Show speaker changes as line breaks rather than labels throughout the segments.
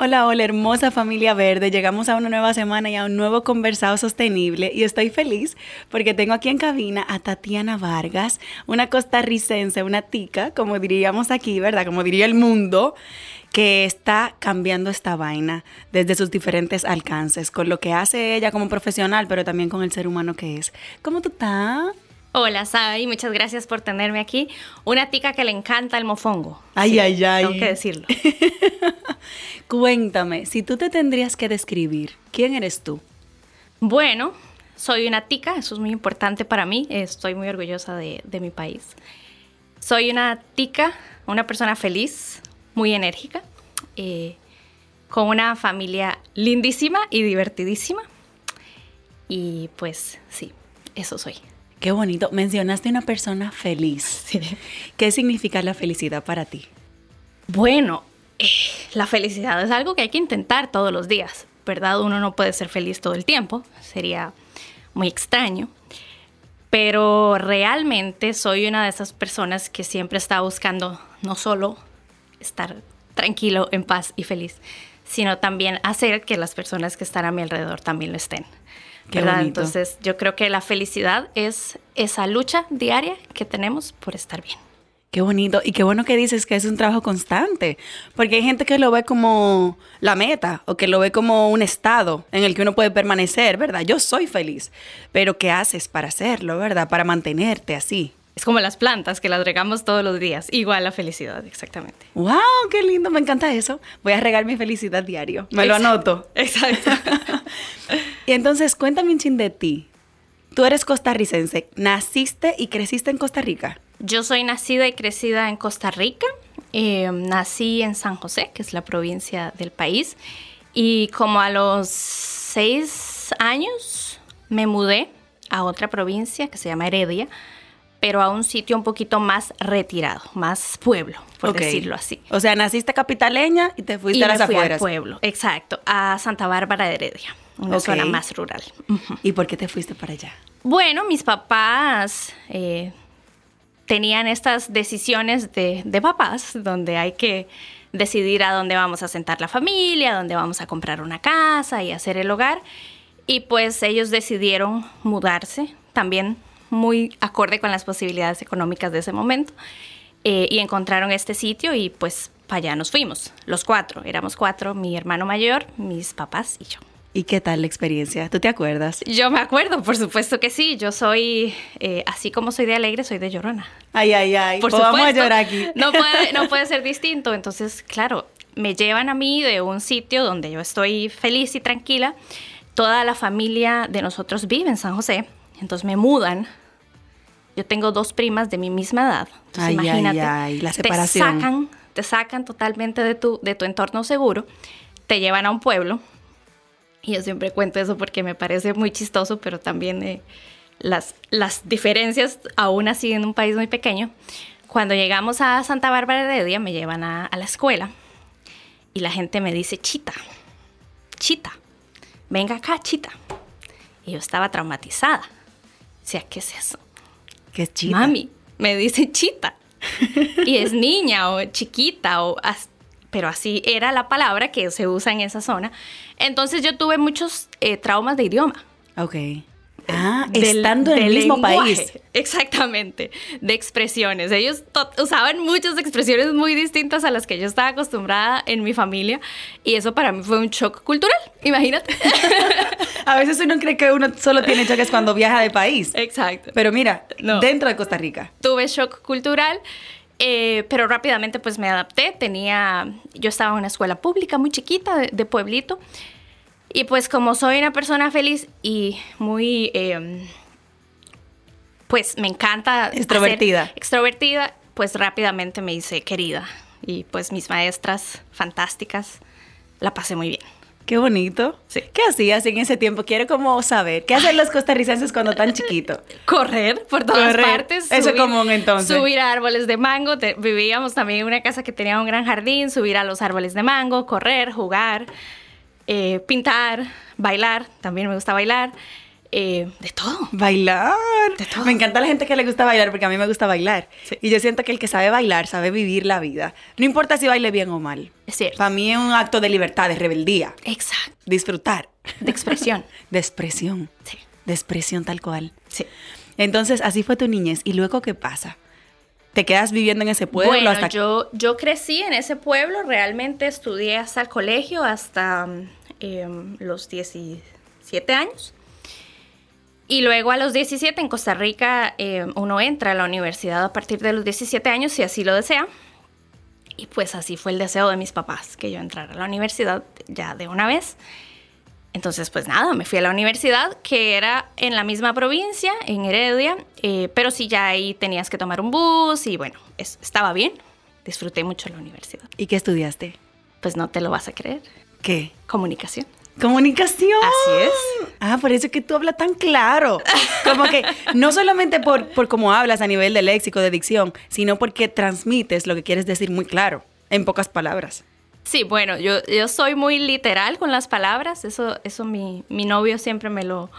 Hola, hola, hermosa familia verde. Llegamos a una nueva semana y a un nuevo conversado sostenible y estoy feliz porque tengo aquí en cabina a Tatiana Vargas, una costarricense, una tica, como diríamos aquí, ¿verdad? Como diría el mundo, que está cambiando esta vaina desde sus diferentes alcances, con lo que hace ella como profesional, pero también con el ser humano que es. ¿Cómo tú estás?
Hola, Sai, muchas gracias por tenerme aquí. Una tica que le encanta el mofongo.
Ay,
Sí,
ay, ay.
Tengo que decirlo.
Cuéntame, si tú te tendrías que describir, ¿quién eres tú?
Bueno, soy una tica, eso es muy importante para mí. Estoy muy orgullosa de, de mi país. Soy una tica, una persona feliz, muy enérgica, eh, con una familia lindísima y divertidísima. Y pues sí, eso soy.
Qué bonito. Mencionaste una persona feliz. ¿Qué significa la felicidad para ti?
Bueno, eh, la felicidad es algo que hay que intentar todos los días, ¿verdad? Uno no puede ser feliz todo el tiempo, sería muy extraño. Pero realmente soy una de esas personas que siempre está buscando no solo estar tranquilo, en paz y feliz, sino también hacer que las personas que están a mi alrededor también lo estén.
Qué
¿verdad?
bonito.
Entonces yo creo que la felicidad es esa lucha diaria que tenemos por estar bien.
Qué bonito. Y qué bueno que dices que es un trabajo constante. Porque hay gente que lo ve como la meta o que lo ve como un estado en el que uno puede permanecer, ¿verdad? Yo soy feliz. Pero ¿qué haces para hacerlo, verdad? Para mantenerte así.
Es como las plantas que las regamos todos los días. Igual la felicidad, exactamente.
¡Wow! ¡Qué lindo! Me encanta eso. Voy a regar mi felicidad diario. Me lo
Exacto.
anoto.
Exacto.
Y entonces, cuéntame un chin de ti. Tú eres costarricense. ¿Naciste y creciste en Costa Rica?
Yo soy nacida y crecida en Costa Rica. Eh, nací en San José, que es la provincia del país. Y como a los seis años me mudé a otra provincia que se llama Heredia, pero a un sitio un poquito más retirado, más pueblo, por decirlo así.
O sea, naciste capitaleña y te fuiste
y
a
me
las
fui al
afueras.
pueblo, exacto, a Santa Bárbara de Heredia, una
Ok.
zona más rural.
¿Y por qué te fuiste para allá?
Bueno, mis papás eh, tenían estas decisiones de, de papás, donde hay que decidir a dónde vamos a sentar la familia, dónde vamos a comprar una casa y hacer el hogar. Y pues ellos decidieron mudarse, también muy acorde con las posibilidades económicas de ese momento, eh, y encontraron este sitio y pues para allá nos fuimos, los cuatro, éramos cuatro, mi hermano mayor, mis papás y yo.
¿Y qué tal la experiencia? ¿Tú te acuerdas?
Yo me acuerdo, por supuesto que sí. Yo soy, eh, así como soy de alegre, soy de llorona.
Ay, ay, ay.
Por
Pues vamos a
supuesto.
llorar aquí.
No puede, no puede ser distinto. Entonces, claro, me llevan a mí de un sitio donde yo estoy feliz y tranquila. Toda la familia de nosotros vive en San José. Entonces me mudan. Yo tengo dos primas de mi misma edad. Entonces,
Ay, ay,
imagínate.
ay, la separación.
Te sacan, te sacan totalmente de tu, de tu entorno seguro. Te llevan a un pueblo. Y yo siempre cuento eso porque me parece muy chistoso, pero también eh, las, las diferencias, aún así en un país muy pequeño. Cuando llegamos a Santa Bárbara de Heredia, me llevan a, a la escuela y la gente me dice, chita, chita, venga acá, chita. Y yo estaba traumatizada. Decía, ¿qué es eso?
Qué chita.
Mami, me dice chita. y es niña o chiquita o as- pero así era la palabra que se usa en esa zona. Entonces yo tuve muchos eh, traumas de idioma.
Ok. Ah, estando en el mismo país.
Exactamente, de expresiones. Ellos usaban muchas expresiones muy distintas a las que yo estaba acostumbrada en mi familia y eso para mí fue un shock cultural, imagínate.
a veces uno cree que uno solo tiene choques cuando viaja de país.
Exacto.
Pero mira, dentro de Costa Rica.
Tuve shock cultural. Eh, pero rápidamente pues me adapté, tenía, yo estaba en una escuela pública muy chiquita de pueblito y pues como soy una persona feliz y muy, em, pues me encanta...
Extrovertida.
extrovertida, pues rápidamente me hice querida. Y pues mis maestras fantásticas, la pasé muy bien.
Qué bonito.
Sí.
¿Qué hacías en ese tiempo? Quiero como saber. ¿Qué hacen los costarricenses cuando tan chiquitos?
Correr por todas partes.
Eso es común entonces.
Subir a árboles de mango. vivíamos también en una casa que tenía un gran jardín. Subir a los árboles de mango, correr, jugar. Eh, pintar, bailar, también me gusta bailar. Eh, de todo.
Bailar.
De todo.
Me encanta la gente que le gusta bailar porque a mí me gusta bailar. Y yo siento que el que sabe bailar sabe vivir la vida. No importa si baile bien o mal.
Es cierto.
Para mí es un acto de libertad, de rebeldía.
Exacto.
Disfrutar.
De expresión.
de expresión.
Sí.
De expresión tal cual.
Sí.
Entonces, así fue tu niñez. ¿Y luego qué pasa? ¿Te quedas viviendo en ese pueblo?
Bueno, yo, yo crecí en ese pueblo, realmente estudié hasta el colegio, hasta Em, los 17 años. Y luego a los 17 en Costa Rica em, uno entra a la universidad a partir de los 17 años si así lo desea. Y pues así fue el deseo de mis papás, que yo entrara a la universidad ya de una vez. Entonces, pues nada, me fui a la universidad, que era en la misma provincia, en Heredia, eh, pero sí ya ahí tenías que tomar un bus y bueno, estaba bien. Disfruté mucho la universidad.
¿Y qué estudiaste?
Pues no te lo vas a creer.
¿Qué?
Comunicación.
Comunicación.
Así es.
Ah, por eso que tú hablas tan claro. Como que no solamente por, por cómo hablas a nivel de léxico, de dicción, sino porque transmites lo que quieres decir muy claro, en pocas palabras.
Sí, bueno, yo, yo soy muy literal con las palabras, eso, eso mi, mi novio siempre me lo,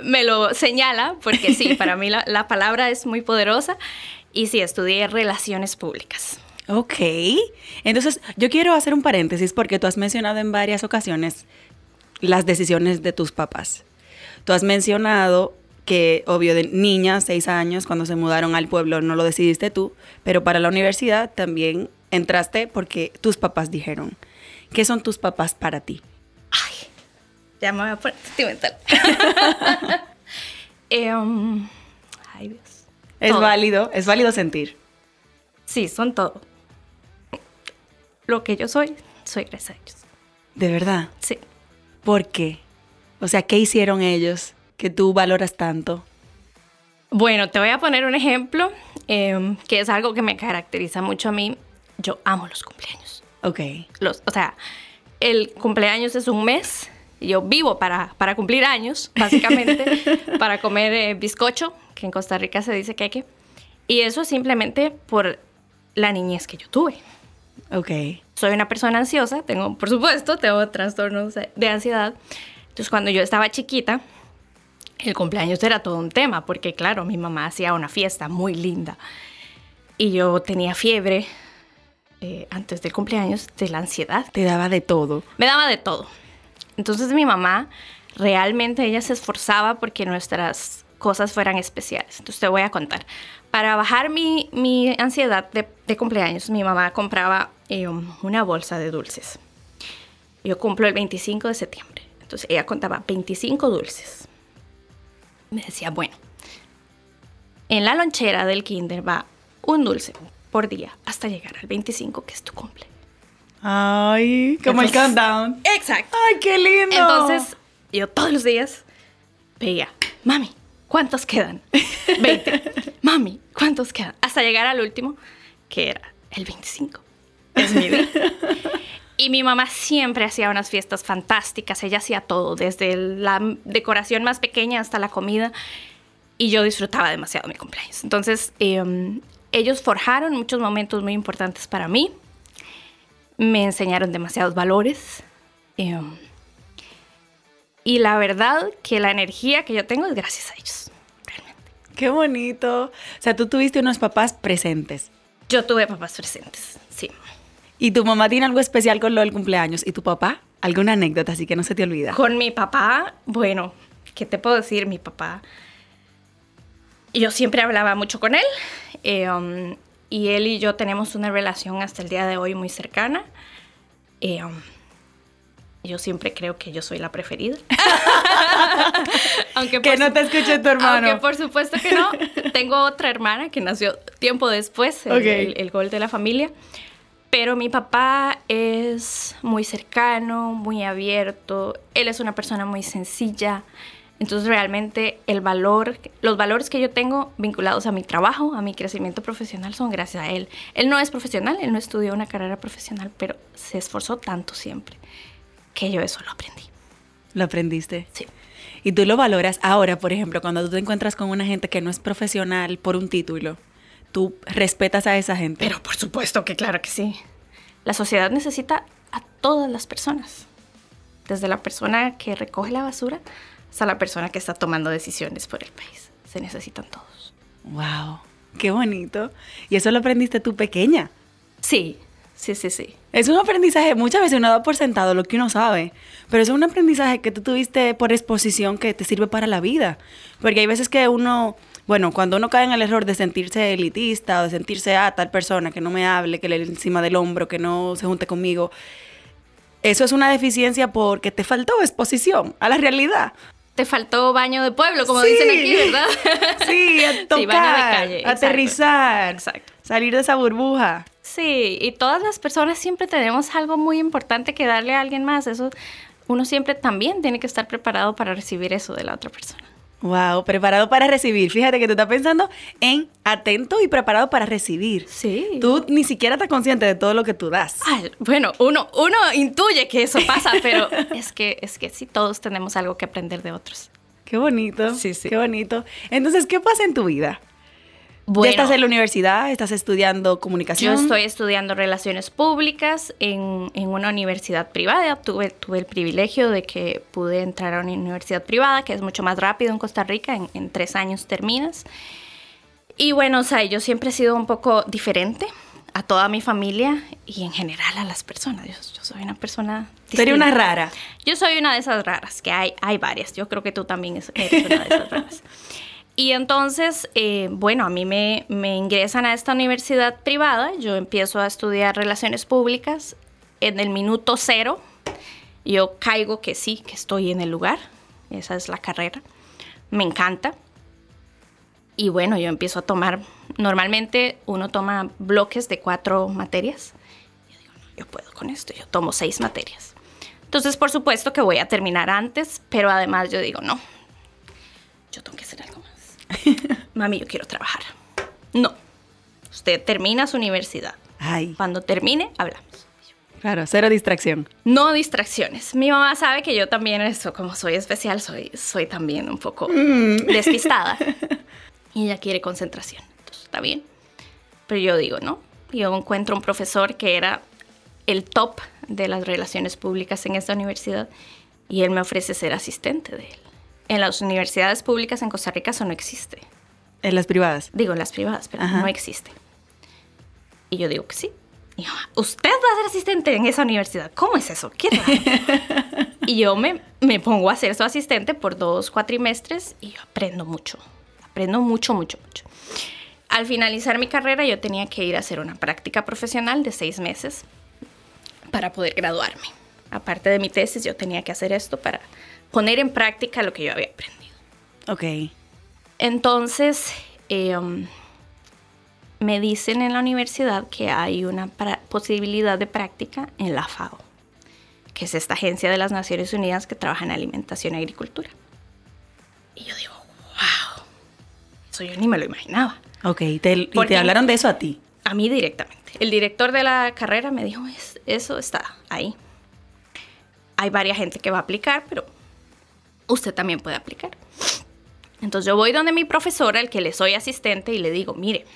me lo señala, porque sí, para mí la, la palabra es muy poderosa y sí, estudié relaciones públicas.
Ok, entonces yo quiero hacer un paréntesis porque tú has mencionado en varias ocasiones las decisiones de tus papás. Tú has mencionado que, obvio, de niña, seis años, cuando se mudaron al pueblo, no lo decidiste tú, pero para la universidad también entraste porque tus papás dijeron. ¿Qué son tus papás para ti?
Ay, ya me voy a poner sentimental. Em, ay, Dios.
Es válido, es válido sentir.
Sí, son todo lo que yo soy, soy gracias a ellos.
¿De verdad?
Sí.
¿Por qué? O sea, ¿qué hicieron ellos que tú valoras tanto?
Bueno, te voy a poner un ejemplo em, que es algo que me caracteriza mucho a mí. Yo amo los cumpleaños.
Ok.
Los, o sea, el cumpleaños es un mes. Yo vivo para, para cumplir años, básicamente, para comer eh, bizcocho, que en Costa Rica se dice queque. Y eso simplemente por la niñez que yo tuve.
Ok.
Soy una persona ansiosa, tengo, por supuesto, tengo trastornos de ansiedad. Entonces, cuando yo estaba chiquita, el cumpleaños era todo un tema, porque claro, mi mamá hacía una fiesta muy linda y yo tenía fiebre eh, antes del cumpleaños de la ansiedad.
Te daba de todo.
Me daba de todo. Entonces mi mamá realmente ella se esforzaba porque nuestras cosas fueran especiales. Entonces te voy a contar. Para bajar mi, mi ansiedad de, de, cumpleaños, mi mamá compraba eh, una bolsa de dulces. Yo cumplo el 25 de septiembre. Entonces ella contaba 25 dulces. Me decía, bueno, en la lonchera del kinder va un dulce por día hasta llegar al 25, que es tu cumple.
Ay, como el countdown.
Exacto.
Ay, qué lindo.
Entonces, yo todos los días veía, mami, ¿cuántos quedan? 20. Mami, ¿cuántos quedan? Hasta llegar al último, que era el 25. Es mi día. Y mi mamá siempre hacía unas fiestas fantásticas. Ella hacía todo, desde la decoración más pequeña hasta la comida. Y yo disfrutaba demasiado mi cumpleaños. Entonces, eh, ellos forjaron muchos momentos muy importantes para mí. Me enseñaron demasiados valores. Eh, y la verdad que la energía que yo tengo es gracias a ellos, realmente.
Qué bonito. O sea, tú tuviste unos papás presentes.
Yo tuve papás presentes, sí.
¿Y tu mamá tiene algo especial con lo del cumpleaños? ¿Y tu papá? ¿Alguna anécdota así que no se te olvida?
Con mi papá, bueno, ¿qué te puedo decir? Mi papá, yo siempre hablaba mucho con él eh, um, y él y yo tenemos una relación hasta el día de hoy muy cercana. Eh, um, yo siempre creo que yo soy la preferida.
aunque que no te escuche tu hermano.
Aunque por supuesto que no. Tengo otra hermana que nació tiempo después, el, gol de la familia. Pero mi papá es muy cercano, muy abierto. Él es una persona muy sencilla. Entonces realmente el valor, los valores que yo tengo vinculados a mi trabajo, a mi crecimiento profesional son gracias a él. Él no es profesional, él no estudió una carrera profesional, pero se esforzó tanto siempre que yo eso lo aprendí.
¿Lo aprendiste?
Sí.
Y tú lo valoras ahora, por ejemplo, cuando tú te encuentras con una gente que no es profesional por un título, tú respetas a esa gente.
Pero por supuesto que claro que sí. La sociedad necesita a todas las personas. Desde la persona que recoge la basura hasta la persona que está tomando decisiones por el país. Se necesitan todos.
¡Wow! ¡Qué bonito! ¿Y eso lo aprendiste tú pequeña?
Sí, sí, sí, sí.
Es un aprendizaje, muchas veces uno da por sentado lo que uno sabe, pero es un aprendizaje que tú tuviste por exposición que te sirve para la vida. Porque hay veces que uno, bueno, cuando uno cae en el error de sentirse elitista o de sentirse a ah, tal persona que no me hable, que le encima del hombro, que no se junte conmigo, eso es una deficiencia porque te faltó exposición a la realidad
te faltó baño de pueblo, como dicen aquí, ¿verdad?
Sí, a tocar, aterrizar, Exacto. Salir de esa burbuja.
Sí, y todas las personas siempre tenemos algo muy importante que darle a alguien más. Eso, uno siempre también tiene que estar preparado para recibir eso de la otra persona.
Wow, preparado para recibir. Fíjate que tú estás pensando en atento y preparado para recibir.
Sí.
Tú ni siquiera estás consciente de todo lo que tú das.
bueno, uno, uno intuye que eso pasa, pero es que, es que sí, todos tenemos algo que aprender de otros.
Qué bonito.
Sí, sí.
Qué bonito. Entonces, ¿qué pasa en tu vida? ¿Ya estás en la universidad? ¿Estás estudiando comunicación?
Yo estoy estudiando relaciones públicas en, en una universidad privada. Tuve, tuve el privilegio de que pude entrar a una universidad privada, que es mucho más rápido en Costa Rica, en, en tres años terminas. Y bueno, o sea, yo siempre he sido un poco diferente a toda mi familia y en general a las personas. Yo, yo soy una persona...
Sería una rara.
Yo soy una de esas raras, que hay, hay varias. Yo creo que tú también eres una de esas raras. Y entonces, eh, bueno, a mí me, me, ingresan a esta universidad privada, yo empiezo a estudiar relaciones públicas en el minuto cero, yo caigo que sí, que estoy en el lugar, esa es la carrera, me encanta. Y bueno, yo empiezo a tomar, normalmente uno toma bloques de cuatro materias. Yo digo, no, yo puedo con esto, yo tomo seis materias. Entonces, por supuesto que voy a terminar antes, pero además yo digo, no, yo tengo que hacer algo mami, yo quiero trabajar. No, usted termina su universidad.
Ay.
Cuando termine, hablamos.
Claro, cero distracción.
No distracciones. Mi mamá sabe que yo también, eso, como soy especial, soy, soy también un poco mm. despistada. y ella quiere concentración. Entonces, está bien. Pero yo digo, no. Yo encuentro un profesor que era el top de las relaciones públicas en esta universidad y él me ofrece ser asistente de él en las universidades públicas en Costa Rica eso no existe.
¿En las privadas?
Digo, en las privadas, pero no existe. Y yo digo que sí. Y yo, usted va a ser asistente en esa universidad. ¿Cómo es eso? ¿Qué y yo me, me pongo a ser su asistente por dos cuatrimestres y yo aprendo mucho. Aprendo mucho, mucho, mucho. Al finalizar mi carrera yo tenía que ir a hacer una práctica profesional de seis meses para poder graduarme. Aparte de mi tesis, yo tenía que hacer esto para poner en práctica lo que yo había aprendido.
Ok.
Entonces, em, me dicen en la universidad que hay una posibilidad de práctica en la FAO, que es esta agencia de las Naciones Unidas que trabaja en alimentación y agricultura. Y yo digo, wow, eso yo ni me lo imaginaba.
Ok, ¿Te, ¿y te hablaron de eso a ti?
A mí directamente. El director de la carrera me dijo, eso está ahí. Hay varias gente que va a aplicar, pero usted también puede aplicar. Entonces yo voy donde mi profesora, el que le soy asistente, y le digo, mire,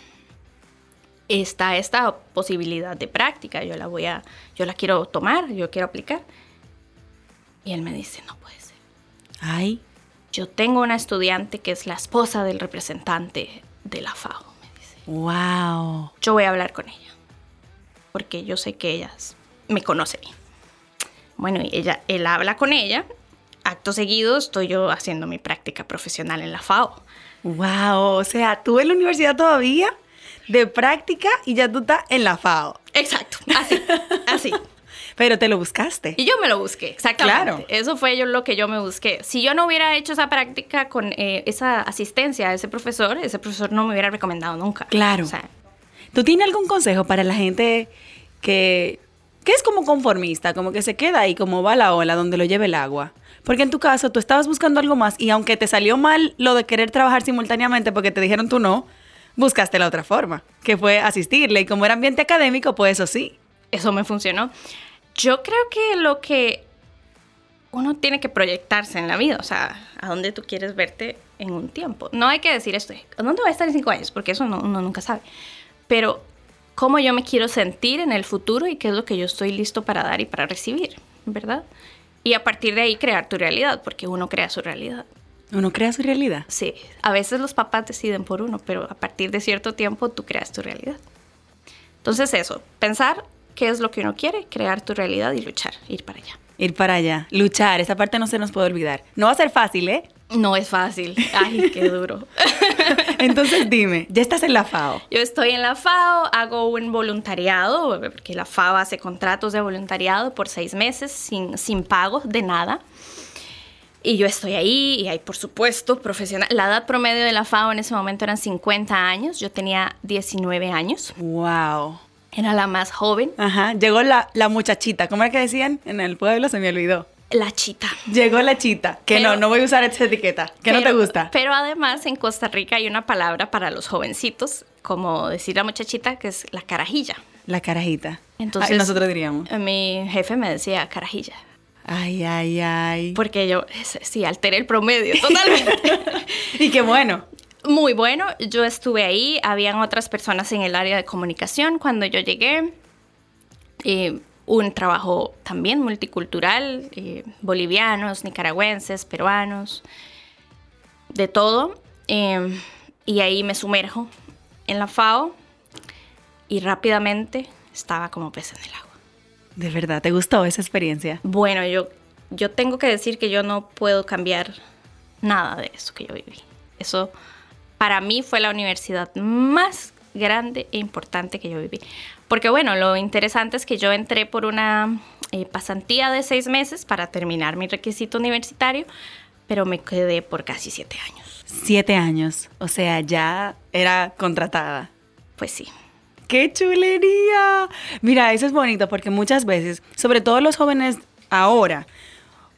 está esta posibilidad de práctica, yo la voy a, yo la quiero tomar, yo quiero aplicar. Y él me dice, no puede ser.
Ay.
Yo tengo una estudiante que es la esposa del representante de la FAO, me dice.
Wow.
Yo voy a hablar con ella, porque yo sé que ella me conoce bien. Bueno, y ella, él habla con ella acto seguido estoy yo haciendo mi práctica profesional en la FAO.
Wow, o sea, tú en la universidad todavía de práctica y ya tú estás en la FAO.
Exacto, así, así.
Pero te lo buscaste.
Y yo me lo busqué, exactamente.
Claro.
Eso fue yo lo que yo me busqué. Si yo no hubiera hecho esa práctica con eh, esa asistencia a ese profesor, ese profesor no me hubiera recomendado nunca.
Claro.
O sea,
¿Tú tienes algún consejo para la gente que, que es como conformista, como que se queda ahí, como va la ola donde lo lleve el agua? Porque en tu caso tú estabas buscando algo más y aunque te salió mal lo de querer trabajar simultáneamente porque te dijeron tú no, buscaste la otra forma, que fue asistirle. Y como era ambiente académico, pues eso sí.
eso me funcionó. Yo creo que lo que uno tiene que proyectarse en la vida, o sea, a dónde tú quieres verte en un tiempo. No hay que decir esto, ¿a dónde voy a estar en cinco años? Porque eso no- uno nunca sabe. Pero cómo yo me quiero sentir en el futuro y qué es lo que yo estoy listo para dar y para recibir, ¿verdad? Y a partir de ahí crear tu realidad, porque uno crea su realidad.
Uno crea su realidad.
Sí, a veces los papás deciden por uno, pero a partir de cierto tiempo tú creas tu realidad. Entonces eso, pensar qué es lo que uno quiere, crear tu realidad y luchar, ir para allá.
Ir para allá, luchar, esa parte no se nos puede olvidar. No va a ser fácil, ¿eh?
No es fácil. Ay, qué duro.
Entonces dime, ya estás en la FAO.
Yo estoy en la FAO, hago un voluntariado, porque la FAO hace contratos de voluntariado por seis meses sin, sin pago de nada. Y yo estoy ahí y hay, por supuesto, profesional. La edad promedio de la FAO en ese momento eran 50 años. Yo tenía 19 años.
Wow.
Era la más joven.
Ajá, llegó la, la muchachita, ¿cómo era que decían? En el pueblo se me olvidó.
La chita.
Llegó la chita, que
Pero-
no, no voy a usar esa etiqueta, que no te gusta.
Pero además en Costa Rica hay una palabra para los jovencitos, como decir la muchachita, que es la carajilla.
La carajita.
Entonces,
Ay, nosotros diríamos.
Mi jefe me decía carajilla.
Ay, ay, ay.
Porque yo, sí, alteré el promedio totalmente.
Y qué bueno.
Muy bueno, yo estuve ahí, habían otras personas en el área de comunicación cuando yo llegué. Eh, un trabajo también multicultural, eh, bolivianos, nicaragüenses, peruanos, de todo. Eh, y ahí me sumerjo en la FAO y rápidamente estaba como pez en el agua.
De verdad, ¿te gustó esa experiencia?
Bueno, yo, yo tengo que decir que yo no puedo cambiar nada de eso que yo viví. Eso para mí fue la universidad más grande e importante que yo viví. Porque bueno, lo interesante es que yo entré por una eh, pasantía de seis meses para terminar mi requisito universitario, pero me quedé por casi siete años.
Siete años. O sea, ya era contratada.
Pues sí.
¡Qué chulería! Mira, eso es bonito porque muchas veces, sobre todo los jóvenes ahora,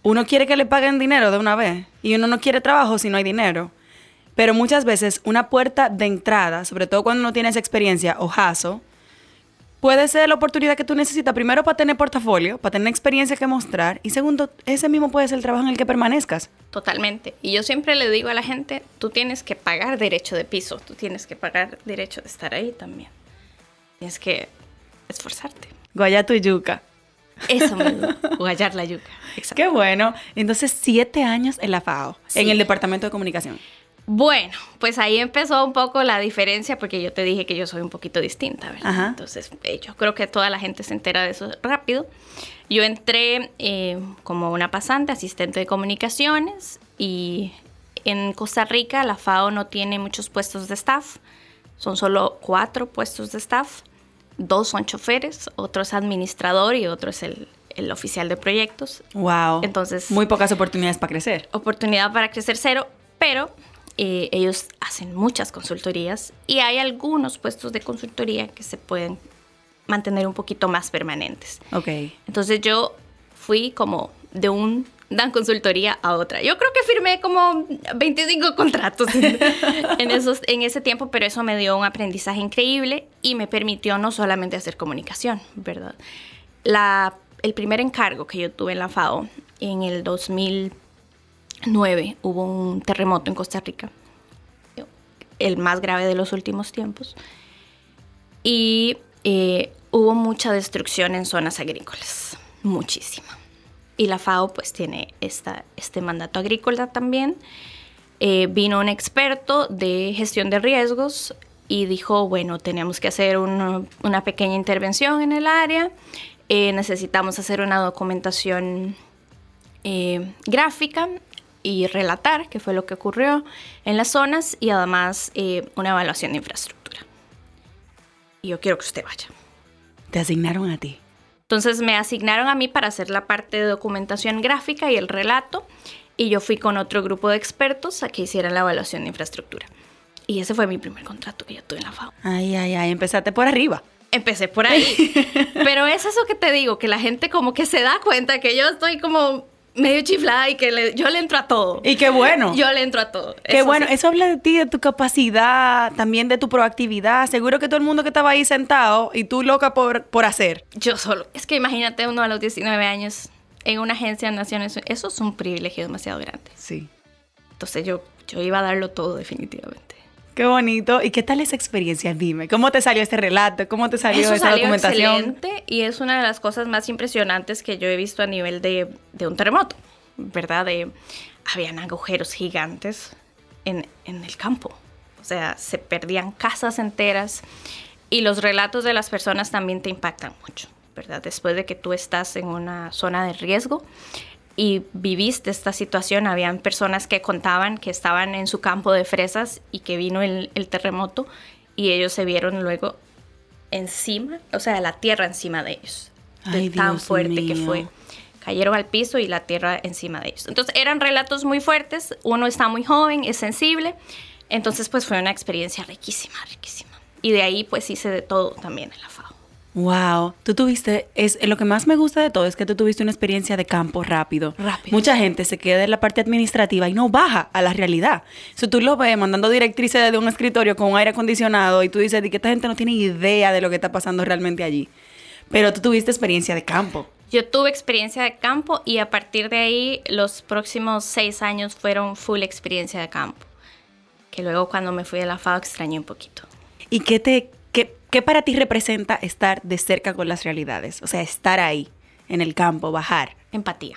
uno quiere que le paguen dinero de una vez y uno no quiere trabajo si no hay dinero. Pero muchas veces una puerta de entrada, sobre todo cuando no tienes experiencia o jaso, puede ser la oportunidad que tú necesitas primero para tener portafolio, para tener experiencia que mostrar y segundo, ese mismo puede ser el trabajo en el que permanezcas.
Totalmente. Y yo siempre le digo a la gente, tú tienes que pagar derecho de piso, tú tienes que pagar derecho de estar ahí también. Tienes que esforzarte.
Guayatu y yuca.
Eso me guayar la yuca. Exacto.
Qué bueno. Entonces, siete años en la FAO,
Sí.
en el Departamento de Comunicación.
Bueno, pues ahí empezó un poco la diferencia porque yo te dije que yo soy un poquito distinta, ¿verdad?
Ajá.
Entonces, eh, yo creo que toda la gente se entera de eso rápido. Yo entré eh, como una pasante, asistente de comunicaciones y en Costa Rica la FAO no tiene muchos puestos de staff, son solo cuatro puestos de staff, dos son choferes, otro es administrador y otro es el, el oficial de proyectos.
Wow.
Entonces-
Muy pocas oportunidades para crecer.
oportunidad para crecer cero, pero eh, ellos hacen muchas consultorías y hay algunos puestos de consultoría que se pueden mantener un poquito más permanentes.
Ok.
Entonces yo fui como de un dan consultoría a otra. Yo creo que firmé como 25 contratos en, en esos, en ese tiempo, pero eso me dio un aprendizaje increíble y me permitió no solamente hacer comunicación, ¿verdad? La, el primer encargo que yo tuve en la FAO en el 2009 hubo un terremoto en Costa Rica, el más grave de los últimos tiempos, y eh, hubo mucha destrucción en zonas agrícolas, muchísima. Y la FAO pues tiene esta, este mandato agrícola también. Eh, vino un experto de gestión de riesgos y dijo, bueno, tenemos que hacer una pequeña intervención en el área, eh, necesitamos hacer una documentación eh, gráfica y relatar qué fue lo que ocurrió en las zonas y además eh, una evaluación de infraestructura. Y yo quiero que usted vaya.
Te asignaron a ti.
Entonces me asignaron a mí para hacer la parte de documentación gráfica y el relato y yo fui con otro grupo de expertos a que hicieran la evaluación de infraestructura. Y ese fue mi primer contrato que yo tuve en la FAO.
Ay, ay, ay, empezaste por arriba.
Empecé por ahí. Pero es eso que te digo, que la gente como que se da cuenta que yo estoy como medio chiflada y que yo le entro a todo.
Y qué bueno.
Yo le entro a todo.
Qué bueno. Eso habla de ti, de tu capacidad, también de tu proactividad. Seguro que todo el mundo que estaba ahí sentado y tú loca por, por hacer.
Yo solo. Es que imagínate uno a los 19 años en una agencia de Naciones Unidas. Eso es un privilegio demasiado grande.
Sí.
Entonces yo, yo iba a darlo todo definitivamente.
Qué bonito. ¿Y qué tal esa experiencia? Dime, ¿cómo te salió este relato? ¿Cómo te salió
Eso
esa
salió
documentación?
Excelente y es una de las cosas más impresionantes que yo he visto a nivel de, de un terremoto, ¿verdad? De, habían agujeros gigantes en, en el campo. O sea, se perdían casas enteras y los relatos de las personas también te impactan mucho, ¿verdad? Después de que tú estás en una zona de riesgo, y viviste esta situación, habían personas que contaban que estaban en su campo de fresas y que vino el, el terremoto y ellos se vieron luego encima, o sea, la tierra encima de ellos.
Ay,
de tan
Dios
fuerte que fue. Cayeron al piso y la tierra encima de ellos. Entonces eran relatos muy fuertes, uno está muy joven, es sensible, entonces pues fue una experiencia riquísima, riquísima. Y de ahí pues hice de todo también en la FAO.
Wow, tú tuviste, es lo que más me gusta de todo es que tú tuviste una experiencia de campo rápido.
Rápido.
Mucha gente se queda en la parte administrativa y no baja a la realidad. Si tú lo ves mandando directrices desde un escritorio con un aire acondicionado y tú dices "Di que esta gente no tiene idea de lo que está pasando realmente allí. Pero tú tuviste experiencia de campo.
Yo tuve experiencia de campo y a partir de ahí los próximos seis años fueron full experiencia de campo. Que luego cuando me fui de la FAO extrañé un poquito.
¿Y qué, te, qué, para ti representa estar de cerca con las realidades? O sea, estar ahí, en el campo, bajar.
Empatía.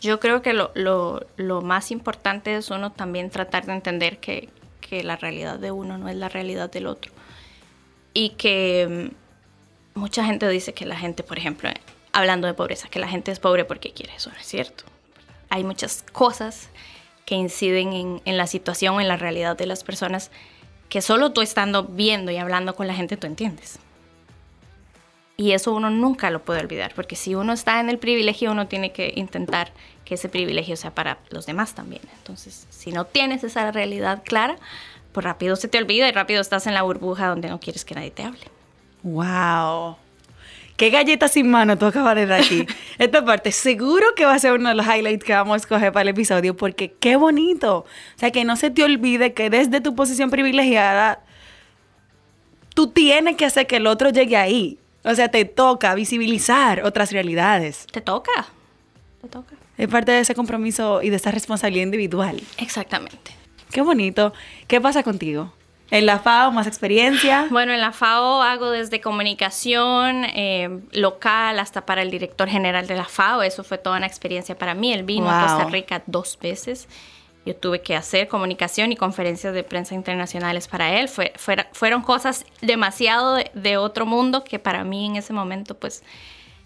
Yo creo que lo, más importante es uno también tratar de entender que, la realidad de uno no es la realidad del otro. Y que mm, mucha gente dice que la gente, por ejemplo, eh, hablando de pobreza, que la gente es pobre porque quiere, eso no es cierto. Hay muchas cosas que inciden en, en la situación, en la realidad de las personas, que solo tú estando viendo y hablando con la gente tú entiendes. Y eso uno nunca lo puede olvidar, porque si uno está en el privilegio, uno tiene que intentar que ese privilegio sea para los demás también. Entonces, si no tienes esa realidad clara, pues rápido se te olvida y rápido estás en la burbuja donde no quieres que nadie te hable.
¡Wow! ¿Qué galleta sin mano tú acabas de dar aquí? Esta parte seguro que va a ser uno de los highlights que vamos a escoger para el episodio porque qué bonito. O sea, que no se te olvide que desde tu posición privilegiada tú tienes que hacer que el otro llegue ahí. O sea, te toca visibilizar otras realidades.
Te toca. Te toca.
Es parte de ese compromiso y de esa responsabilidad individual.
Exactamente.
Qué bonito. ¿Qué pasa contigo? En la FAO, más experiencia.
Bueno, en la FAO hago desde comunicación eh, local hasta para el director general de la FAO. Eso fue toda una experiencia para mí. Él vino a
Wow.
Costa Rica dos veces. Yo tuve que hacer comunicación y conferencias de prensa internacionales para él. Fue- fueron cosas demasiado de, de otro mundo que para mí en ese momento pues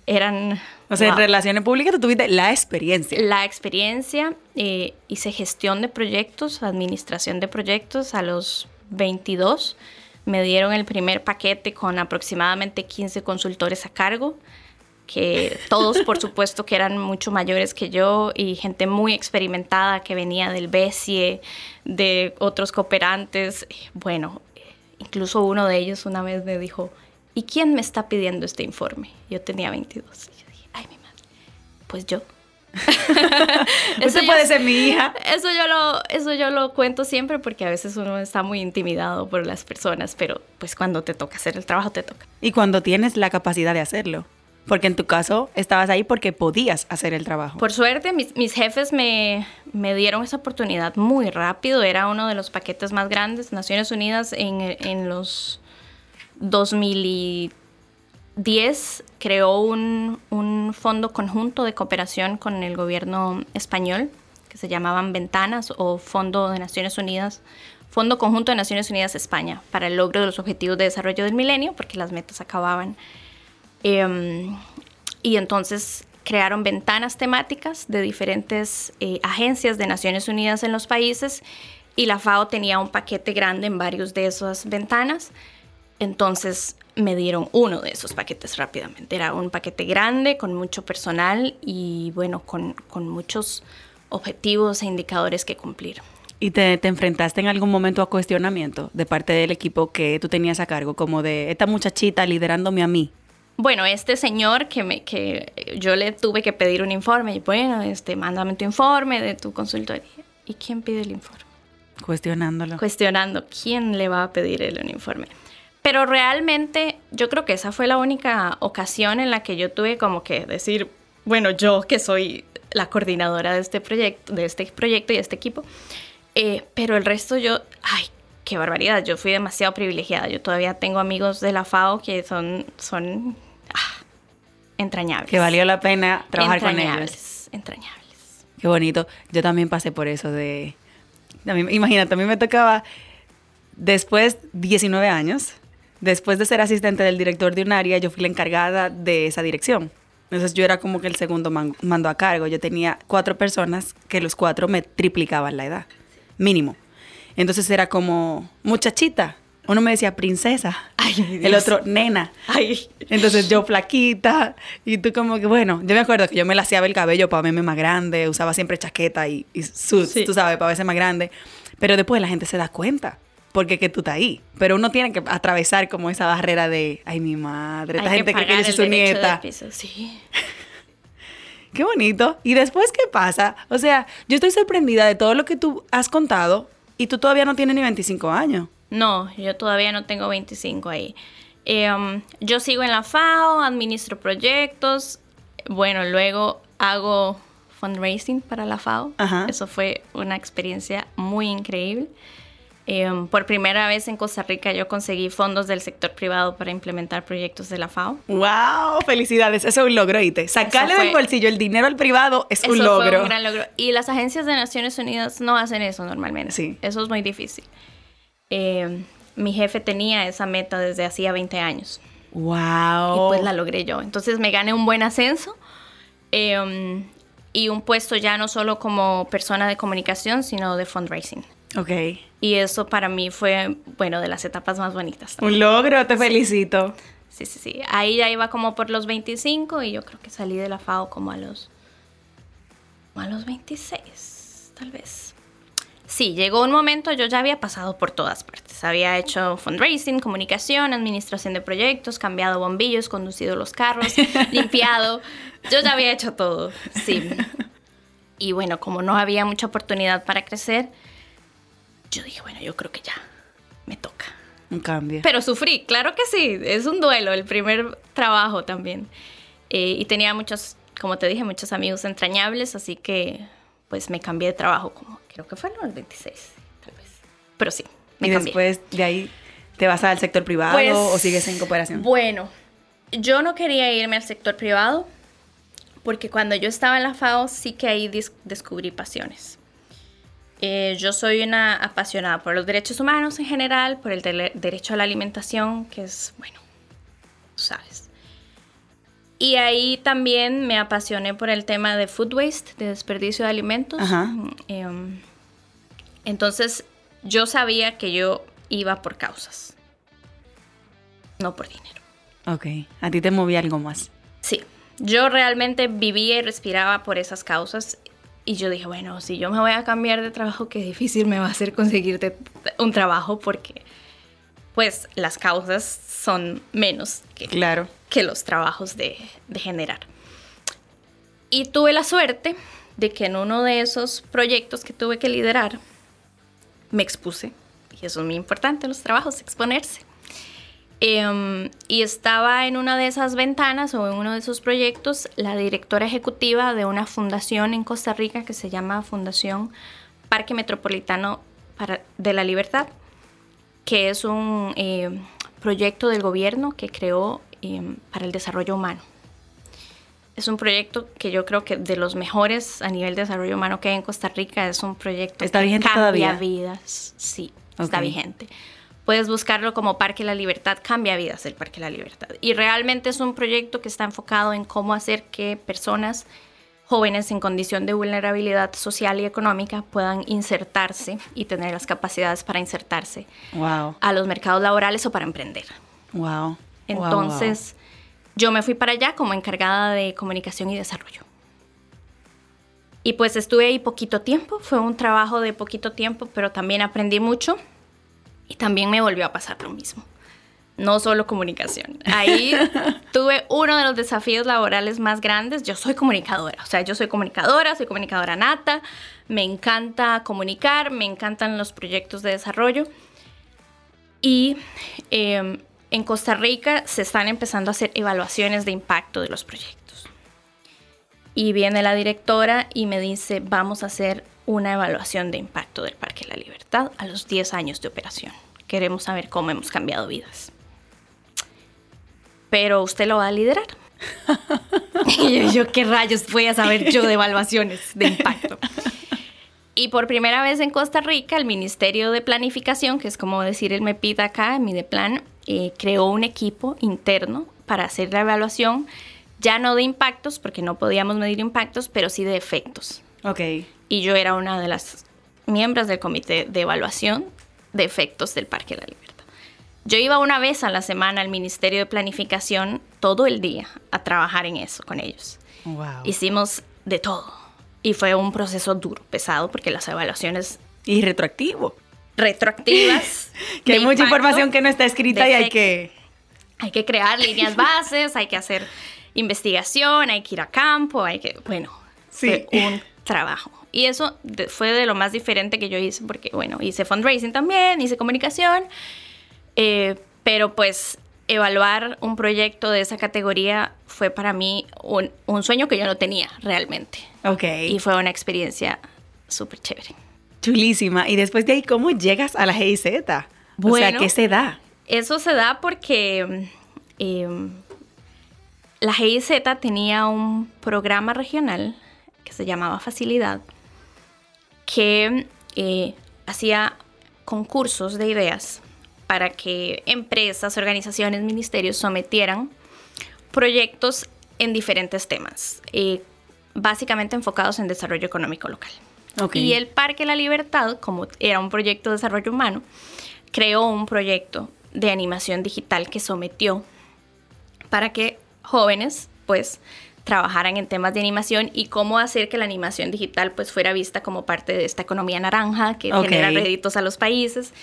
eran...
O sea, en relaciones públicas tú tuviste la experiencia.
La experiencia, eh, hice gestión de proyectos, administración de proyectos a los 22. Me dieron el primer paquete con aproximadamente 15 consultores a cargo, que todos por supuesto que eran mucho mayores que yo y gente muy experimentada que venía del BESIE, de otros cooperantes. Bueno, incluso uno de ellos una vez me dijo, ¿y quién me está pidiendo este informe? Yo tenía 22. Y yo dije, ay, mi madre, pues yo.
Usted
yo-
puede ser mi hija.
Eso yo, lo, eso yo lo cuento siempre porque a veces uno está muy intimidado por las personas, pero pues cuando te toca hacer el trabajo, te toca.
Y cuando tienes la capacidad de hacerlo. Porque en tu caso estabas ahí porque podías hacer el trabajo.
Por suerte, mis, mis jefes me, me dieron esa oportunidad muy rápido. Era uno de los paquetes más grandes. Naciones Unidas en, en los 2010 creó un, un fondo conjunto de cooperación con el gobierno español que se llamaban Ventanas o Fondo de Naciones Unidas, Fondo Conjunto de Naciones Unidas España para el logro de los objetivos de desarrollo del milenio, porque las metas acababan. Em, y entonces crearon ventanas temáticas de diferentes eh, agencias de Naciones Unidas en los países y la FAO tenía un paquete grande en varios de esas ventanas. Entonces me dieron uno de esos paquetes rápidamente. Era un paquete grande con mucho personal y bueno, con, con muchos objetivos e indicadores que cumplir.
¿Y te, te, enfrentaste en algún momento a cuestionamiento de parte del equipo que tú tenías a cargo, como de esta muchachita liderándome a mí?
Bueno, este señor que, me, que yo le tuve que pedir un informe, y bueno, este, mándame tu informe de tu consultoría. ¿Y quién pide el informe?
Cuestionándolo.
Cuestionando, ¿quién le va a pedir el informe? Pero realmente yo creo que esa fue la única ocasión en la que yo tuve como que decir, bueno, yo que soy la coordinadora de este proyecto, de este proyecto y de este equipo, eh, pero el resto yo, ay, qué barbaridad, yo fui demasiado privilegiada. Yo todavía tengo amigos de la FAO que son, son ah, entrañables.
Que valió la pena trabajar con
ellos. Entrañables.
Qué bonito. Yo también pasé por eso de... imagínate, a mí me tocaba después 19 años Después de ser asistente del director de un área, yo fui la encargada de esa dirección. Entonces yo era como que el segundo mando a cargo. Yo tenía cuatro personas que los cuatro me triplicaban la edad, mínimo. Entonces era como, muchachita. Uno me decía princesa, el otro nena. Entonces yo flaquita y tú como que, bueno, yo me acuerdo que yo me laseaba el cabello para verme más grande, usaba siempre chaqueta y, y suits, tú sabes, para verse más grande. Pero después la gente se da cuenta porque que tú estás ahí. Pero uno tiene que atravesar como esa barrera de, ay, mi madre, esta gente que quiere ser su nieta.
sí.
Qué bonito. ¿Y después qué pasa? O sea, yo estoy sorprendida de todo lo que tú has contado y tú todavía no tienes ni 25 años.
No, yo todavía no tengo 25 ahí. Em, yo sigo en la FAO, administro proyectos. Bueno, luego hago fundraising para la FAO. Eso fue una experiencia muy increíble. Em, por primera vez en Costa Rica yo conseguí fondos del sector privado para implementar proyectos de la FAO.
¡Wow! Felicidades, eso es un logro. Sacarle del bolsillo el dinero al privado es un logro.
Fue un gran logro. Y las agencias de Naciones Unidas no hacen eso normalmente. Sí. Eso es muy difícil. Em, mi jefe tenía esa meta desde hacía 20 años.
¡Wow!
Y pues la logré yo. Entonces me gané un buen ascenso. Em, y un puesto ya no solo como persona de comunicación, sino de fundraising.
Ok.
Y eso para mí fue, bueno, de las etapas más bonitas.
Un logro, te felicito.
Sí, sí, sí. Ahí ya iba como por los 25 y yo creo que salí de la FAO como a los, a los 26, tal vez. Sí, llegó un momento, yo ya había pasado por todas partes. Había hecho fundraising, comunicación, administración de proyectos, cambiado bombillos, conducido los carros, limpiado. Yo ya había hecho todo, sí. Y bueno, como no había mucha oportunidad para crecer, yo dije, bueno, yo creo que ya me toca.
Un cambio.
Pero sufrí, claro que sí, es un duelo, el primer trabajo también. Eh, y tenía muchos, como te dije, muchos amigos entrañables, así que pues me cambié de trabajo, como creo que fueron los 26, tal vez. Pero sí, me
¿Y
cambié.
después de ahí te vas al sector privado
pues,
o sigues en cooperación?
Bueno, yo no quería irme al sector privado porque cuando yo estaba en la FAO sí que ahí descubrí pasiones. Eh, yo soy una apasionada por los derechos humanos en general, por el derecho a la alimentación, que es, bueno, tú sabes. Y ahí también me apasioné por el tema de food waste, de desperdicio de alimentos. Em, entonces, yo sabía que yo iba por causas, no por dinero.
Ok, a ti te movía algo más.
Sí, yo realmente vivía y respiraba por esas causas y yo dije, bueno, si yo me voy a cambiar de trabajo, qué difícil me va a hacer conseguirte un trabajo porque pues las causas son menos que,
claro.
que los trabajos de, de generar. Y tuve la suerte de que en uno de esos proyectos que tuve que liderar, me expuse. Y eso es muy importante en los trabajos, exponerse. Em, y estaba en una de esas ventanas o en uno de esos proyectos la directora ejecutiva de una fundación en Costa Rica que se llama Fundación Parque Metropolitano para, de la Libertad, que es un eh, proyecto del gobierno que creó em, para el desarrollo humano. Es un proyecto que yo creo que de los mejores a nivel de desarrollo humano que hay en Costa Rica. Es un proyecto
¿Está
que
vigente
cambia
todavía?
vidas. Sí, está vigente Puedes buscarlo como Parque La Libertad, cambia vidas el Parque La Libertad. Y realmente es un proyecto que está enfocado en cómo hacer que personas jóvenes en condición de vulnerabilidad social y económica puedan insertarse y tener las capacidades para insertarse
wow.
a los mercados laborales o para emprender.
Wow.
Entonces, yo me fui para allá como encargada de comunicación y desarrollo. Y pues estuve ahí poquito tiempo, fue un trabajo de poquito tiempo, pero también aprendí mucho y también me volvió a pasar lo mismo. No solo comunicación. Ahí tuve uno de los desafíos laborales más grandes. Yo soy comunicadora, o sea, yo soy comunicadora, soy comunicadora nata, me encanta comunicar, me encantan los proyectos de desarrollo. Y em, en Costa Rica se están empezando a hacer evaluaciones de impacto de los proyectos. Y viene la directora y me dice, vamos a hacer una evaluación de impacto del Parque de la Libertad a los 10 años de operación. Queremos saber cómo hemos cambiado vidas. Pero usted lo va a liderar. y yo, ¿qué rayos voy a saber yo de evaluaciones de impacto? Y por primera vez en Costa Rica, el Ministerio de Planificación, que es como decir el MEPID acá, el Mideplan, eh, creó un equipo interno para hacer la evaluación, ya no de impactos, porque no podíamos medir impactos, pero sí de efectos.
Ok
y yo era una de las miembros del comité de evaluación de efectos del Parque de la Libertad. Yo iba una vez a la semana al Ministerio de Planificación todo el día a trabajar en eso con ellos.
Wow.
Hicimos de todo y fue un proceso duro, pesado, porque las evaluaciones...
Y retroactivo.
Retroactivas.
que hay mucha información que no está escrita y hay que...
Hay que crear líneas bases, hay que hacer investigación, hay que ir a campo, hay que... Bueno,
sí.
un trabajo. Y eso fue de lo más diferente que yo hice, porque, bueno, hice fundraising también, hice comunicación, eh, pero pues evaluar un proyecto de esa categoría fue para mí un, un sueño que yo no tenía realmente.
Ok.
Y fue una experiencia súper chévere.
Chulísima. Y después de ahí, ¿cómo llegas a la GIZ?
Bueno,
o sea, ¿qué se da?
Eso se da porque eh, la GIZ tenía un programa regional que se llamaba Facilidad, que eh, hacía concursos de ideas para que empresas, organizaciones, ministerios sometieran proyectos en diferentes temas, eh, básicamente enfocados en desarrollo económico local.
Okay.
Y el Parque La Libertad, como era un proyecto de desarrollo humano, creó un proyecto de animación digital que sometió para que jóvenes, pues, trabajaran en temas de animación y cómo hacer que la animación digital pues fuera vista como parte de esta economía naranja que
Ok.
genera réditos a los países.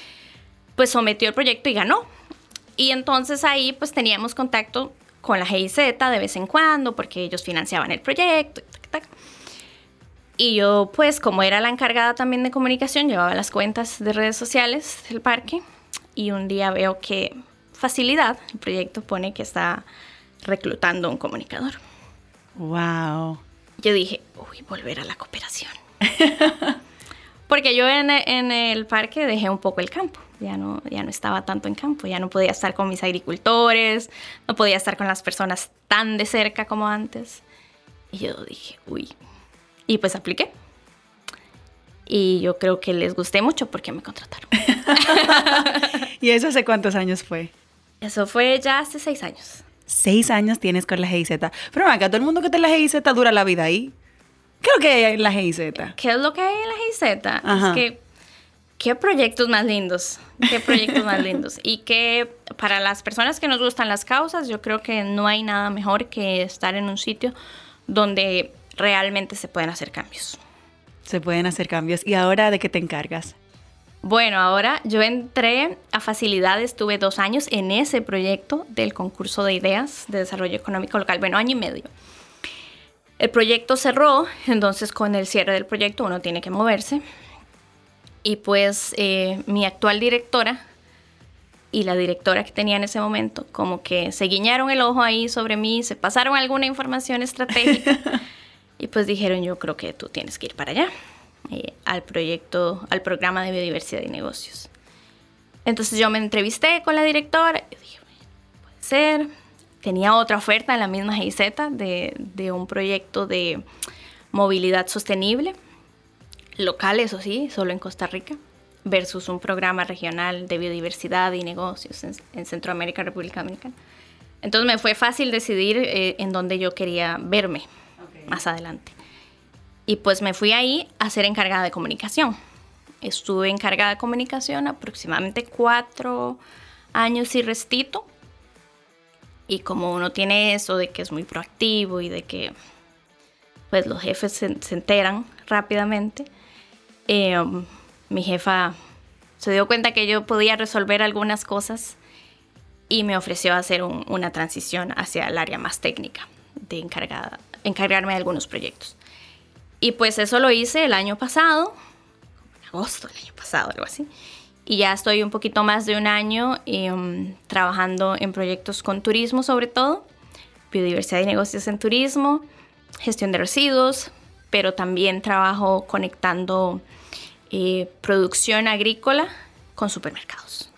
Pues sometió el proyecto y ganó. Y entonces ahí pues teníamos contacto con la GIZ de vez en cuando porque ellos financiaban el proyecto. y tac, tac. Y yo pues como era la encargada también de comunicación llevaba las cuentas de redes sociales del parque y un día veo que Facilidad, el proyecto pone que está reclutando un comunicador.
Wow.
Yo dije, uy, volver a la cooperación. Porque yo en, en el parque dejé un poco el campo. Ya no, ya no estaba tanto en campo. Ya no podía estar con mis agricultores. No podía estar con las personas tan de cerca como antes. Y yo dije, uy. Y pues apliqué. Y yo creo que les gusté mucho porque me contrataron.
¿Y eso hace cuántos años fue?
Eso fue ya hace seis años.
Seis años tienes con la GIZ. Pero acá todo el mundo que está en la GIZ dura la vida ahí. ¿Qué es lo que hay en la GIZ?
¿Qué es lo que hay en la GIZ?
Ajá.
Es que, qué proyectos más lindos, qué proyectos más lindos. Y que para las personas que nos gustan las causas, yo creo que no hay nada mejor que estar en un sitio donde realmente se pueden hacer cambios.
Se pueden hacer cambios. ¿Y ahora de qué te encargas?
Bueno, ahora yo entré a Facilidades, tuve dos años en ese proyecto del concurso de ideas de desarrollo económico local, bueno, año y medio. El proyecto cerró, entonces con el cierre del proyecto uno tiene que moverse. Y pues eh, mi actual directora y la directora que tenía en ese momento, como que se guiñaron el ojo ahí sobre mí, se pasaron alguna información estratégica y pues dijeron, yo creo que tú tienes que ir para allá eh, al proyecto, al programa de biodiversidad y negocios. Entonces yo me entrevisté con la directora y dije, "Bueno, puede ser. Tenía otra oferta en la misma GIZ de, de un proyecto de movilidad sostenible, local, eso sí, solo en Costa Rica. versus un programa regional de biodiversidad y negocios en, Centroamérica, República Dominicana. Entonces me fue fácil decidir eh, en dónde yo quería verme más adelante. Y pues me fui ahí a ser encargada de comunicación. Estuve encargada de comunicación aproximadamente cuatro años y restito. Y como uno tiene eso de que es muy proactivo y de que pues los jefes se, enteran rápidamente, eh, mi jefa se dio cuenta que yo podía resolver algunas cosas y me ofreció hacer una transición hacia el área más técnica, de encargada, encargarme de algunos proyectos. Y pues eso lo hice el año pasado, agosto del año pasado, algo así. Y ya estoy un poquito más de un año em, trabajando en proyectos con turismo sobre todo, biodiversidad y negocios en turismo, gestión de residuos, pero también trabajo conectando eh, producción agrícola con supermercados.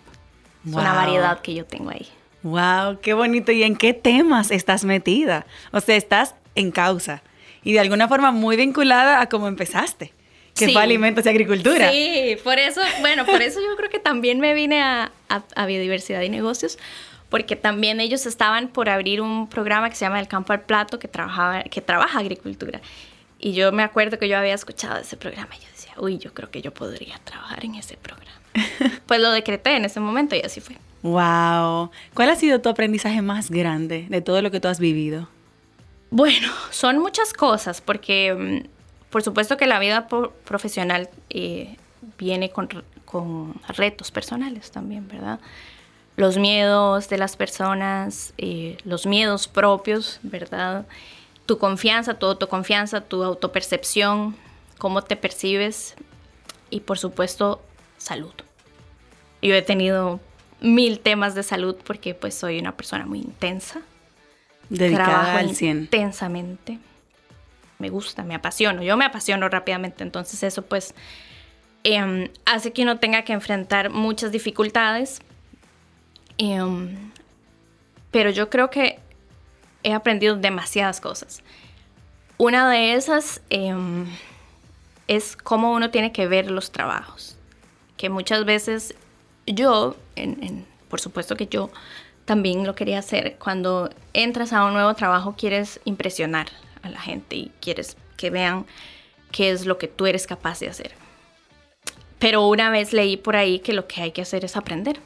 Es una variedad que yo tengo ahí.
¡Wow! ¡Qué bonito! ¿Y en qué temas estás metida? O sea, estás en causa y de alguna forma muy vinculada a cómo empezaste, que fue alimentos y agricultura.
Sí, por eso, bueno, por eso yo creo que también me vine a, biodiversidad y negocios, porque también ellos estaban por abrir un programa que se llama El Campo al Plato, que, trabajaba, que trabaja agricultura. Y yo me acuerdo que yo había escuchado ese programa y yo decía, uy, yo creo que yo podría trabajar en ese programa. pues lo decreté en ese momento y así fue.
Wow. ¿Cuál ha sido tu aprendizaje más grande de todo lo que tú has vivido?
Bueno, son muchas cosas, porque mm, por supuesto que la vida profesional eh, viene con, retos personales también, ¿verdad? Los miedos de las personas, eh, los miedos propios, ¿verdad? Tu confianza, tu autoconfianza, tu autopercepción, cómo te percibes y por supuesto salud. Yo he tenido mil temas de salud porque pues soy una persona muy intensa
Dedicada al 100.
intensamente. Me gusta, me apasiono. Yo me apasiono rápidamente, entonces eso pues em, hace que uno tenga que enfrentar muchas dificultades. Em, pero yo creo que he aprendido demasiadas cosas. Una de esas em, es cómo uno tiene que ver los trabajos. Que muchas veces yo, por supuesto que yo también lo quería hacer. Cuando entras a un nuevo trabajo quieres impresionar a la gente y quieres que vean qué es lo que tú eres capaz de hacer. Pero una vez leí por ahí que lo que hay que hacer es aprender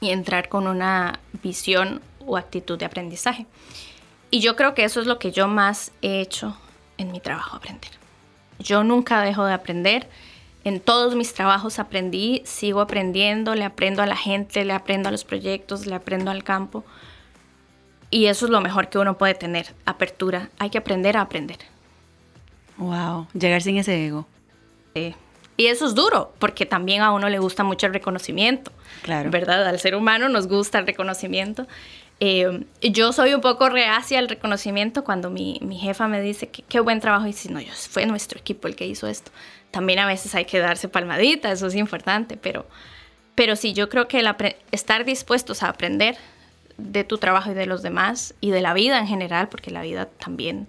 y entrar con una visión o actitud de aprendizaje. Y yo creo que eso es lo que yo más he hecho en mi trabajo, aprender. Yo nunca dejo de aprender en todos mis trabajos aprendí, sigo aprendiendo, le aprendo a la gente, le aprendo a los proyectos, le aprendo al campo. Y eso es lo mejor que uno puede tener, apertura. Hay que aprender a aprender.
Wow, llegar sin ese ego.
Sí. Y eso es duro, porque también a uno le gusta mucho el reconocimiento. Claro. ¿Verdad? Al ser humano nos gusta el reconocimiento. Eh, yo soy un poco reacia al reconocimiento cuando mi, mi jefa me dice que qué buen trabajo y si no, yo, fue nuestro equipo el que hizo esto también a veces hay que darse palmadita, eso es importante, pero, pero sí, yo creo que el estar dispuestos a aprender de tu trabajo y de los demás y de la vida en general, porque la vida también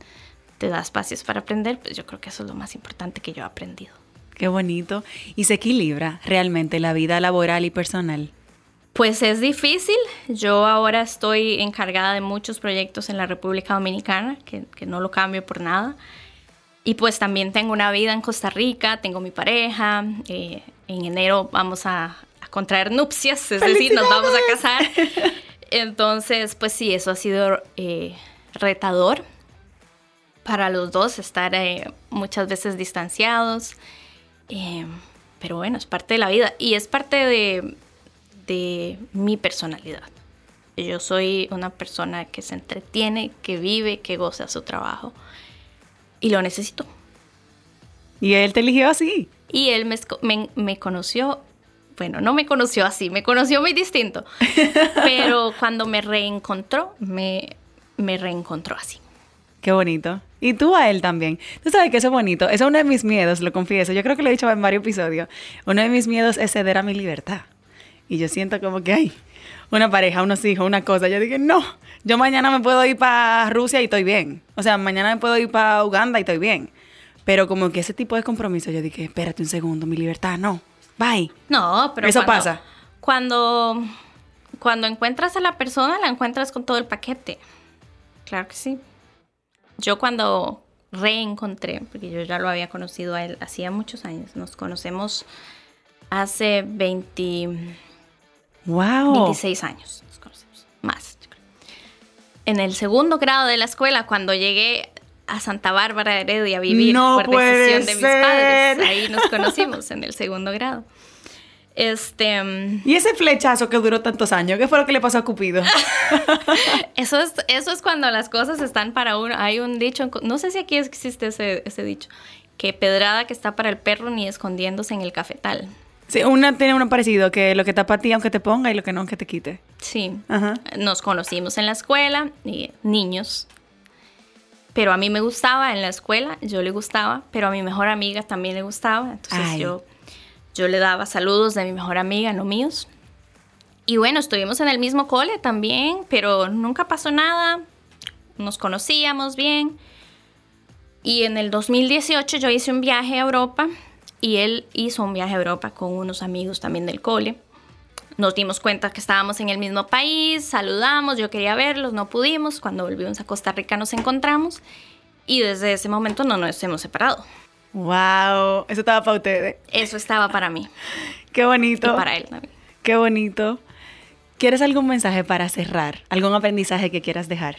te da espacios para aprender, pues yo creo que eso es lo más importante que yo he aprendido.
Qué bonito. ¿Y se equilibra realmente la vida laboral y personal?
Pues es difícil. Yo ahora estoy encargada de muchos proyectos en la República Dominicana, que, que no lo cambio por nada. Y pues también tengo una vida en Costa Rica, tengo mi pareja, eh, en enero vamos a, contraer nupcias, es decir, nos vamos a casar. Entonces, pues sí, eso ha sido eh, retador para los dos, estar eh, muchas veces distanciados. pero bueno, es parte de la vida y es parte de, de mi personalidad. Yo soy una persona que se entretiene, que vive, que goza su trabajo y lo necesito.
Y él te eligió así.
Y él me, me, conoció, bueno, no me conoció así, me conoció muy distinto, pero cuando me reencontró, me, me reencontró así.
Qué bonito. Y tú a él también. Tú sabes que eso es bonito. Eso es uno de mis miedos, lo confieso. Yo creo que lo he dicho en varios episodios. Uno de mis miedos es ceder a mi libertad. Y yo siento como que hay una pareja, unos hijos, una cosa. Yo dije, no, yo mañana me puedo ir para Rusia y estoy bien. O sea, mañana me puedo ir para Uganda y estoy bien. Pero como que ese tipo de compromiso, yo dije, espérate un segundo, mi libertad no. Bye.
No, pero
Eso
cuando-
pasa.
Cuando, cuando encuentras a la persona, la encuentras con todo el paquete. Claro que sí. Yo cuando reencontré, porque yo ya lo había conocido a él hacía muchos años, nos conocemos hace 20,
Wow.
26 años, nos conocemos, más. yo creo. En el segundo grado de la escuela, cuando llegué a Santa Bárbara de Heredia a vivir
No
por decisión de mis
ser.
padres, ahí nos conocimos en el segundo grado. Este, mm,
¿Y ese flechazo que duró tantos años? ¿Qué fue lo que le pasó a Cupido?
eso es, eso es cuando las cosas están para uno. Hay un dicho, no sé si aquí existe ese, ese dicho, que pedrada que está para el perro ni escondiéndose en el cafetal.
Sí, una tiene uno parecido, que lo que está para ti aunque te ponga y lo que no aunque te quite.
Sí.
Ajá.
Nos conocimos en la escuela, y niños. Pero a mí me gustaba en la escuela, yo le gustaba, pero a mi mejor amiga también le gustaba. Entonces
Ay.
yo, yo le daba saludos de mi mejor amiga, no míos. Y bueno, estuvimos en el mismo cole también, pero nunca pasó nada. Nos conocíamos bien. Y en el 2018 yo hice un viaje a Europa y él hizo un viaje a Europa con unos amigos también del cole. Nos dimos cuenta que estábamos en el mismo país, saludamos, yo quería verlos, no pudimos. Cuando volvimos a Costa Rica nos encontramos y desde ese momento no nos hemos separado.
Wow, eso estaba para ustedes.
Eso estaba para mí
Qué
y
bonito.
para él también.
Qué bonito. ¿Quieres algún mensaje para cerrar? ¿Algún aprendizaje que quieras dejar?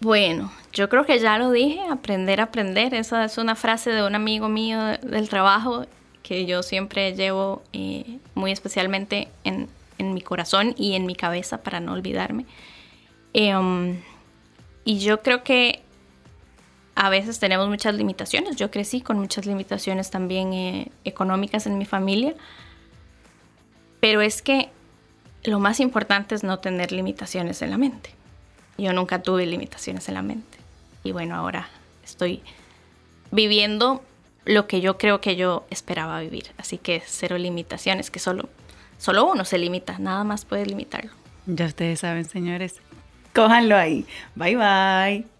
Bueno, yo creo que ya lo dije, aprender a aprender. Esa es una frase de un amigo mío de- del trabajo que yo siempre llevo eh, muy especialmente en, mi corazón y en mi cabeza para no olvidarme. Um, y yo creo que a veces tenemos muchas limitaciones. Yo crecí con muchas limitaciones también eh, económicas en mi familia. Pero es que lo más importante es no tener limitaciones en la mente. Yo nunca tuve limitaciones en la mente. Y bueno, ahora estoy viviendo lo que yo creo que yo esperaba vivir. Así que cero limitaciones, que solo, solo uno se limita, nada más puede limitarlo.
Ya ustedes saben, señores. Cójanlo ahí. Bye bye.